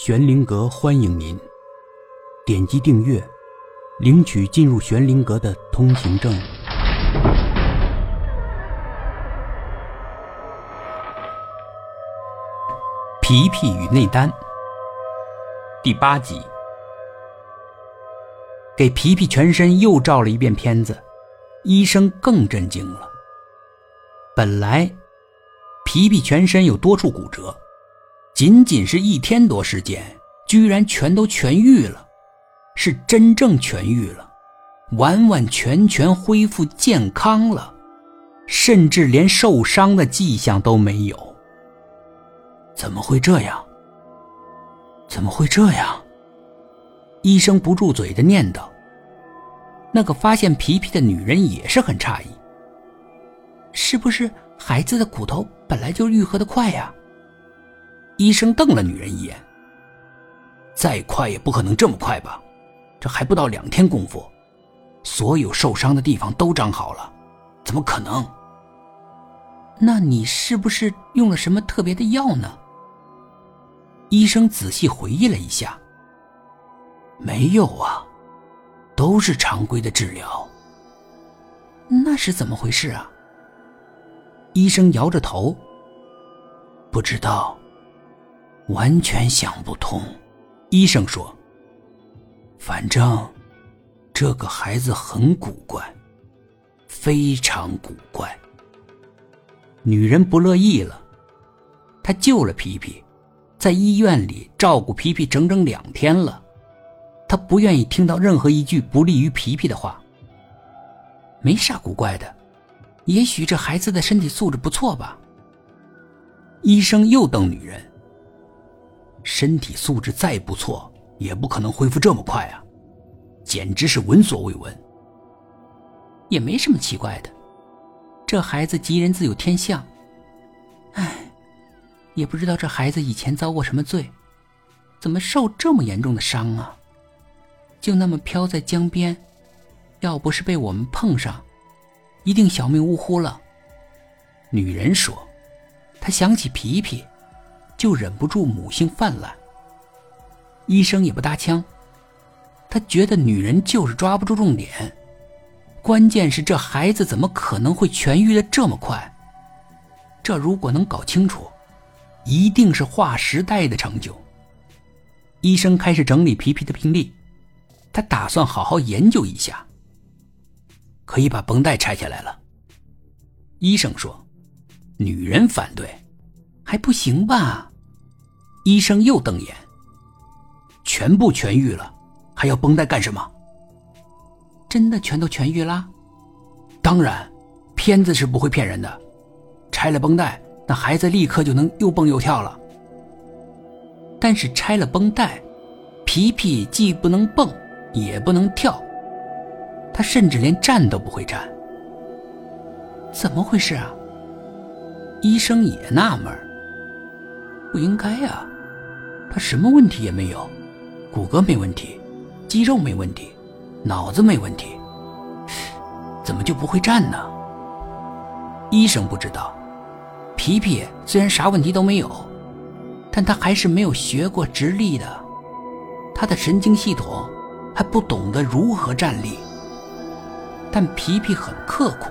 玄灵阁欢迎您，点击订阅，领取进入玄灵阁的通行证。皮皮与内丹，第八集，给皮皮全身又照了一遍片子，医生更震惊了。本来，皮皮全身有多处骨折。仅仅是一天多时间，居然全都痊愈了，是真正痊愈了，完完全全恢复健康了，甚至连受伤的迹象都没有。怎么会这样？怎么会这样？医生不住嘴的念叨。那个发现皮皮的女人也是很诧异，是不是孩子的骨头本来就愈合的快呀？医生瞪了女人一眼。再快也不可能这么快吧？这还不到两天功夫，所有受伤的地方都长好了，怎么可能？那你是不是用了什么特别的药呢？医生仔细回忆了一下，没有啊，都是常规的治疗。那是怎么回事啊？医生摇着头，不知道。完全想不通，医生说：“反正这个孩子很古怪，非常古怪。”女人不乐意了，她救了皮皮，在医院里照顾皮皮整整两天了，她不愿意听到任何一句不利于皮皮的话。没啥古怪的，也许这孩子的身体素质不错吧。医生又瞪女人。身体素质再不错，也不可能恢复这么快啊！简直是闻所未闻。也没什么奇怪的，这孩子吉人自有天相。唉，也不知道这孩子以前遭过什么罪，怎么受这么严重的伤啊？就那么飘在江边，要不是被我们碰上，一定小命呜呼了。女人说：“她想起皮皮。”就忍不住母性泛滥。医生也不搭腔，他觉得女人就是抓不住重点，关键是这孩子怎么可能会痊愈的这么快？这如果能搞清楚，一定是划时代的成就。医生开始整理皮皮的病历，他打算好好研究一下。可以把绷带拆下来了。医生说，女人反对。还不行吧？医生又瞪眼。全部痊愈了，还要绷带干什么？真的全都痊愈了？当然，片子是不会骗人的。拆了绷带，那孩子立刻就能又蹦又跳了。但是拆了绷带，皮皮既不能蹦，也不能跳，他甚至连站都不会站。怎么回事啊？医生也纳闷。不应该呀，他什么问题也没有，骨骼没问题，肌肉没问题，脑子没问题，怎么就不会站呢？医生不知道，皮皮虽然啥问题都没有，但他还是没有学过直立的，他的神经系统还不懂得如何站立。但皮皮很刻苦。